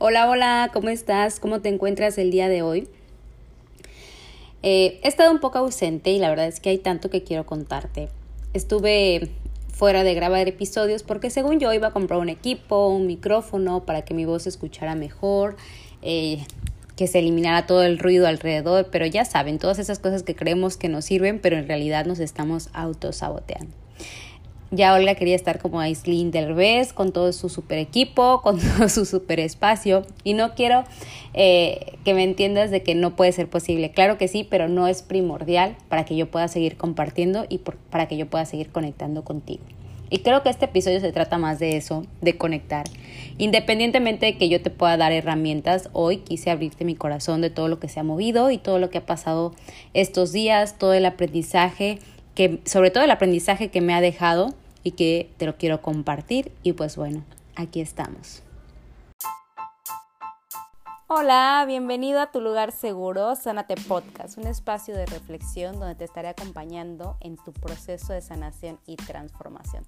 Hola, hola, ¿cómo estás? ¿Cómo te encuentras el día de hoy? Eh, he estado un poco ausente y la verdad es que hay tanto que quiero contarte. Estuve fuera de grabar episodios porque según yo iba a comprar un equipo, un micrófono para que mi voz se escuchara mejor, eh, que se eliminara todo el ruido alrededor, pero ya saben, todas esas cosas que creemos que nos sirven, pero en realidad nos estamos autosaboteando. Ya Olga quería estar como Aislinn Derbez con todo su super equipo, con todo su super espacio. Y no quiero eh, que me entiendas de que no puede ser posible. Claro que sí, pero no es primordial para que yo pueda seguir compartiendo y para que yo pueda seguir conectando contigo. Y creo que este episodio se trata más de eso, de conectar. Independientemente de que yo te pueda dar herramientas, hoy quise abrirte mi corazón de todo lo que se ha movido y todo lo que ha pasado estos días, todo el aprendizaje que sobre todo el aprendizaje que me ha dejado y que te lo quiero compartir y pues bueno, aquí estamos. Hola, bienvenido a tu lugar seguro, Sánate Podcast, un espacio de reflexión donde te estaré acompañando en tu proceso de sanación y transformación,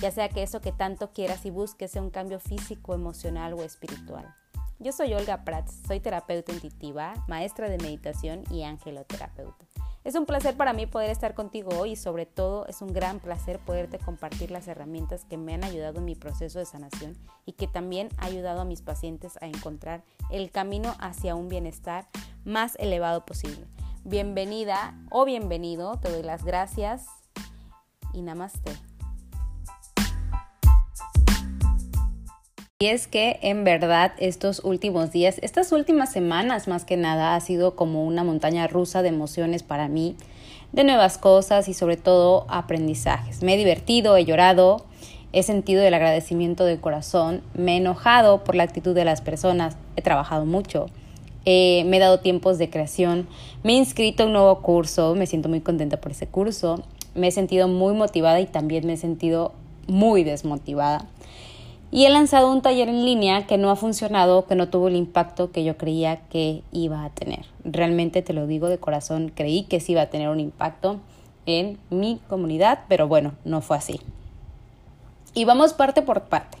ya sea que eso que tanto quieras y busques sea un cambio físico, emocional o espiritual. Yo soy Olga Prats, soy terapeuta intuitiva, maestra de meditación y angeloterapeuta. Es un placer para mí poder estar contigo hoy y sobre todo es un gran placer poderte compartir las herramientas que me han ayudado en mi proceso de sanación y que también ha ayudado a mis pacientes a encontrar el camino hacia un bienestar más elevado posible. Bienvenida o bienvenido, te doy las gracias y namaste. Es que en verdad estos últimos días, estas últimas semanas más que nada, ha sido como una montaña rusa de emociones para mí, de nuevas cosas y sobre todo aprendizajes. Me he divertido, he llorado, he sentido el agradecimiento del corazón, me he enojado por la actitud de las personas, he trabajado mucho, me he dado tiempos de creación, me he inscrito a un nuevo curso, me siento muy contenta por ese curso, me he sentido muy motivada y también me he sentido muy desmotivada y he lanzado un taller en línea que no ha funcionado, que no tuvo el impacto que yo creía que iba a tener. Realmente te lo digo de corazón, creí que sí iba a tener un impacto en mi comunidad, pero bueno, no fue así. Y vamos parte por parte.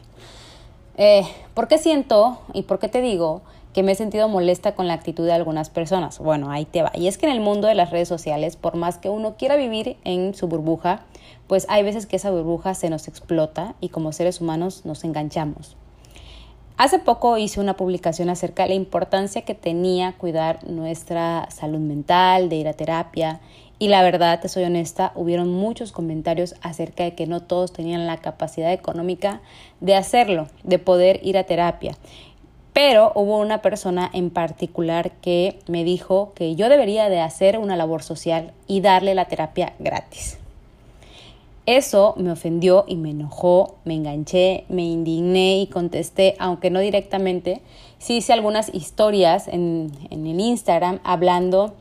Eh, ¿Por qué siento y por qué te digo que me he sentido molesta con la actitud de algunas personas? Bueno, ahí te va. Y es que en el mundo de las redes sociales, por más que uno quiera vivir en su burbuja, pues hay veces que esa burbuja se nos explota y como seres humanos nos enganchamos. Hace poco hice una publicación acerca de la importancia que tenía cuidar nuestra salud mental, de ir a terapia y la verdad, te soy honesta, hubieron muchos comentarios acerca de que no todos tenían la capacidad económica de hacerlo, de poder ir a terapia. Pero hubo una persona en particular que me dijo que yo debería de hacer una labor social y darle la terapia gratis. Eso me ofendió y me enojó, me enganché, me indigné y contesté, aunque no directamente, sí hice algunas historias en, en el Instagram hablando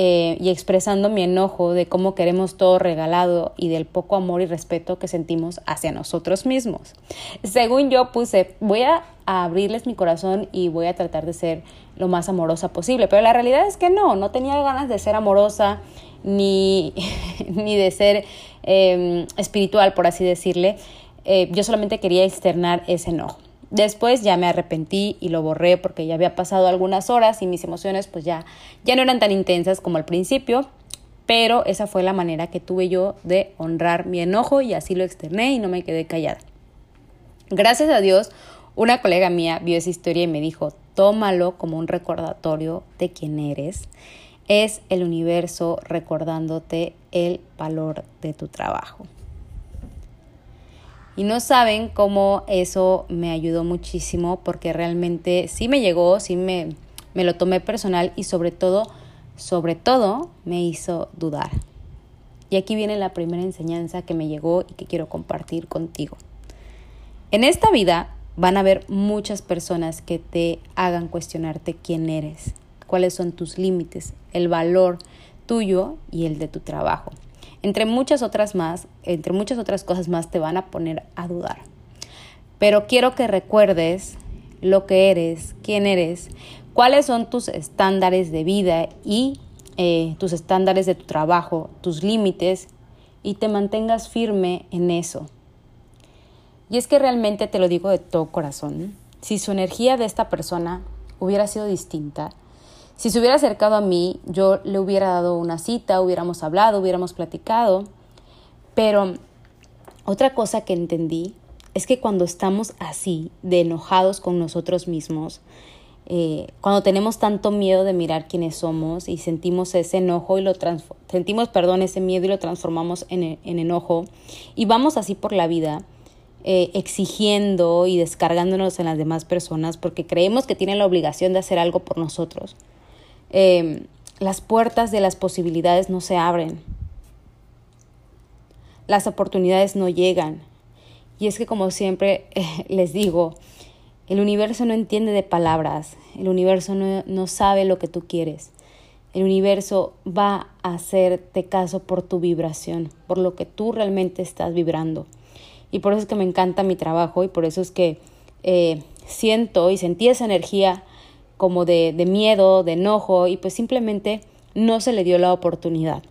eh, y expresando mi enojo de cómo queremos todo regalado y del poco amor y respeto que sentimos hacia nosotros mismos. Según yo puse, voy a abrirles mi corazón y voy a tratar de ser lo más amorosa posible, pero la realidad es que no, no tenía ganas de ser amorosa ni, ni de ser em, espiritual, por así decirle. Eh, yo solamente quería externar ese enojo. Después ya me arrepentí y lo borré porque ya había pasado algunas horas y mis emociones pues ya, ya no eran tan intensas como al principio, pero esa fue la manera que tuve yo de honrar mi enojo y así lo externé y no me quedé callada. Gracias a Dios, una colega mía vio esa historia y me dijo, tómalo como un recordatorio de quién eres es el universo recordándote el valor de tu trabajo. Y no saben cómo eso me ayudó muchísimo porque realmente sí me llegó, sí me, me lo tomé personal y sobre todo, sobre todo me hizo dudar. Y aquí viene la primera enseñanza que me llegó y que quiero compartir contigo. En esta vida van a haber muchas personas que te hagan cuestionarte quién eres, cuáles son tus límites, el valor tuyo y el de tu trabajo. Entre muchas otras más, entre muchas otras cosas más te van a poner a dudar. Pero quiero que recuerdes lo que eres, quién eres, cuáles son tus estándares de vida y eh, tus estándares de tu trabajo, tus límites y te mantengas firme en eso. Y es que realmente te lo digo de todo corazón, si su energía de esta persona hubiera sido distinta, si se hubiera acercado a mí, yo le hubiera dado una cita, hubiéramos hablado, hubiéramos platicado, pero otra cosa que entendí es que cuando estamos así, de enojados con nosotros mismos, eh, cuando tenemos tanto miedo de mirar quiénes somos y sentimos ese enojo y lo sentimos, perdón, ese miedo y lo transformamos en, en enojo y vamos así por la vida, eh, exigiendo y descargándonos en las demás personas porque creemos que tienen la obligación de hacer algo por nosotros. Em, las puertas de las posibilidades no se abren. Las oportunidades no llegan. Y es que como siempre les digo, el universo no entiende de palabras, el universo no, no sabe lo que tú quieres. El universo va a hacerte caso por tu vibración, por lo que tú realmente estás vibrando. Y por eso es que me encanta mi trabajo y por eso es que eh, siento y sentí esa energía como de, miedo, de enojo y pues simplemente no se le dio la oportunidad.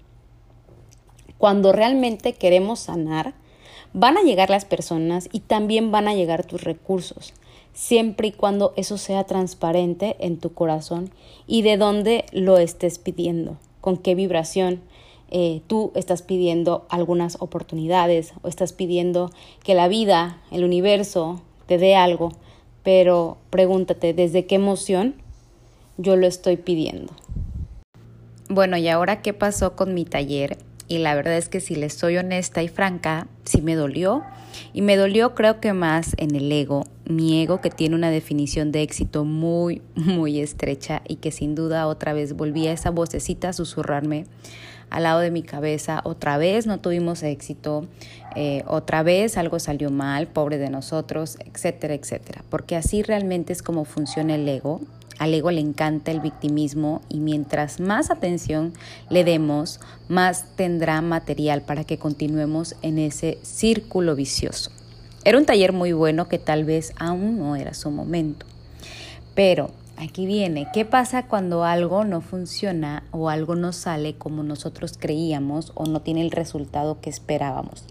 Cuando realmente queremos sanar, van a llegar las personas y también van a llegar tus recursos, siempre y cuando eso sea transparente en tu corazón y de dónde lo estés pidiendo, con qué vibración, eh, tú estás pidiendo algunas oportunidades o estás pidiendo que la vida, el universo, te dé algo, pero pregúntate, ¿desde qué emoción yo lo estoy pidiendo? Bueno, ¿y ahora qué pasó con mi taller? Y la verdad es que si les soy honesta y franca, sí me dolió. Y me dolió creo que más en el ego, mi ego que tiene una definición de éxito muy, muy estrecha y que sin duda otra vez volvía esa vocecita a susurrarme al lado de mi cabeza, otra vez no tuvimos éxito, eh, otra vez algo salió mal, pobre de nosotros, etcétera, etcétera. Porque así realmente es como funciona el ego. Al ego le encanta el victimismo y mientras más atención le demos, más tendrá material para que continuemos en ese círculo vicioso. Era un taller muy bueno que tal vez aún no era su momento. Pero Aquí viene, ¿qué pasa cuando algo no funciona o algo no sale como nosotros creíamos o no tiene el resultado que esperábamos?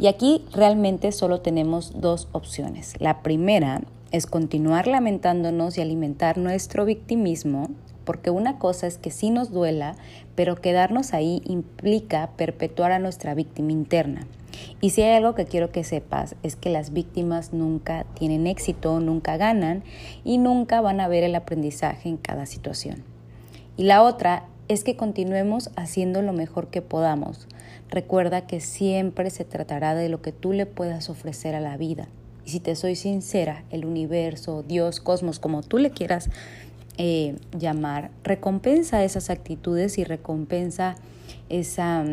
Y aquí realmente solo tenemos dos opciones. La primera es continuar lamentándonos y alimentar nuestro victimismo, porque una cosa es que sí nos duela, pero quedarnos ahí implica perpetuar a nuestra víctima interna. Y si hay algo que quiero que sepas es que las víctimas nunca tienen éxito, nunca ganan y nunca van a ver el aprendizaje en cada situación. Y la otra es que continuemos haciendo lo mejor que podamos. Recuerda que siempre se tratará de lo que tú le puedas ofrecer a la vida. Y si te soy sincera, el universo, Dios, cosmos, como tú le quieras eh, llamar, recompensa esas actitudes y recompensa esa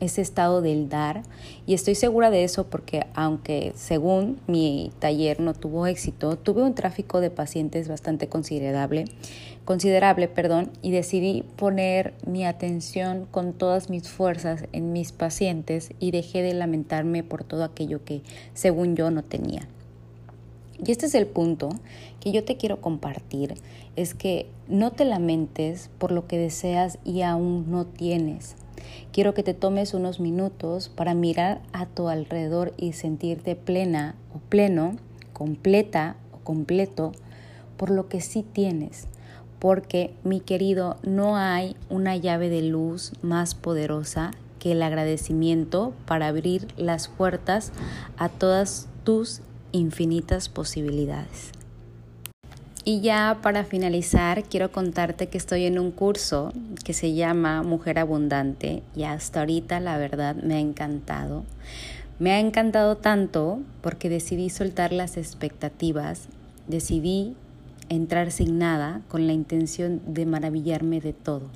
ese estado del dar y estoy segura de eso porque aunque según mi taller no tuvo éxito, tuve un tráfico de pacientes bastante considerable, considerable, perdón, y decidí poner mi atención con todas mis fuerzas en mis pacientes y dejé de lamentarme por todo aquello que según yo no tenía. Y este es el punto que yo te quiero compartir, es que no te lamentes por lo que deseas y aún no tienes. Quiero que te tomes unos minutos para mirar a tu alrededor y sentirte plena o pleno, completa o completo por lo que sí tienes. Porque, mi querido, no hay una llave de luz más poderosa que el agradecimiento para abrir las puertas a todas tus infinitas posibilidades. Y ya para finalizar, quiero contarte que estoy en un curso que se llama Mujer Abundante y hasta ahorita la verdad me ha encantado. Me ha encantado tanto porque decidí soltar las expectativas, decidí entrar sin nada con la intención de maravillarme de todo.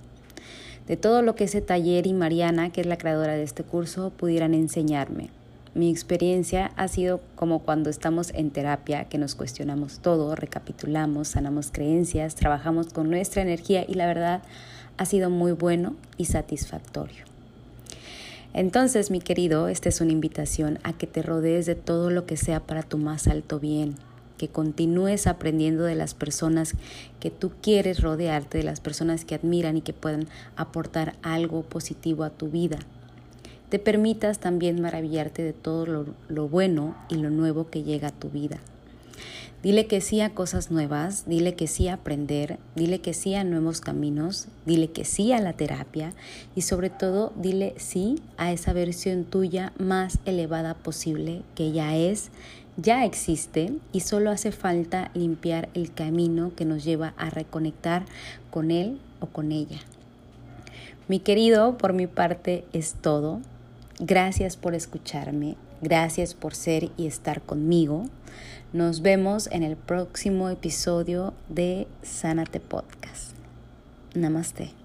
De todo lo que ese taller y Mariana, que es la creadora de este curso, pudieran enseñarme. Mi experiencia ha sido como cuando estamos en terapia, que nos cuestionamos todo, recapitulamos, sanamos creencias, trabajamos con nuestra energía y la verdad ha sido muy bueno y satisfactorio. Entonces, mi querido, esta es una invitación a que te rodees de todo lo que sea para tu más alto bien, que continúes aprendiendo de las personas que tú quieres rodearte, de las personas que admiran y que puedan aportar algo positivo a tu vida te permitas también maravillarte de todo lo, bueno y lo nuevo que llega a tu vida. Dile que sí a cosas nuevas, dile que sí a aprender, dile que sí a nuevos caminos, dile que sí a la terapia y sobre todo dile sí a esa versión tuya más elevada posible que ya es, ya existe y solo hace falta limpiar el camino que nos lleva a reconectar con él o con ella. Mi querido, por mi parte es todo. Gracias por escucharme, gracias por ser y estar conmigo. Nos vemos en el próximo episodio de Sánate Podcast. Namaste.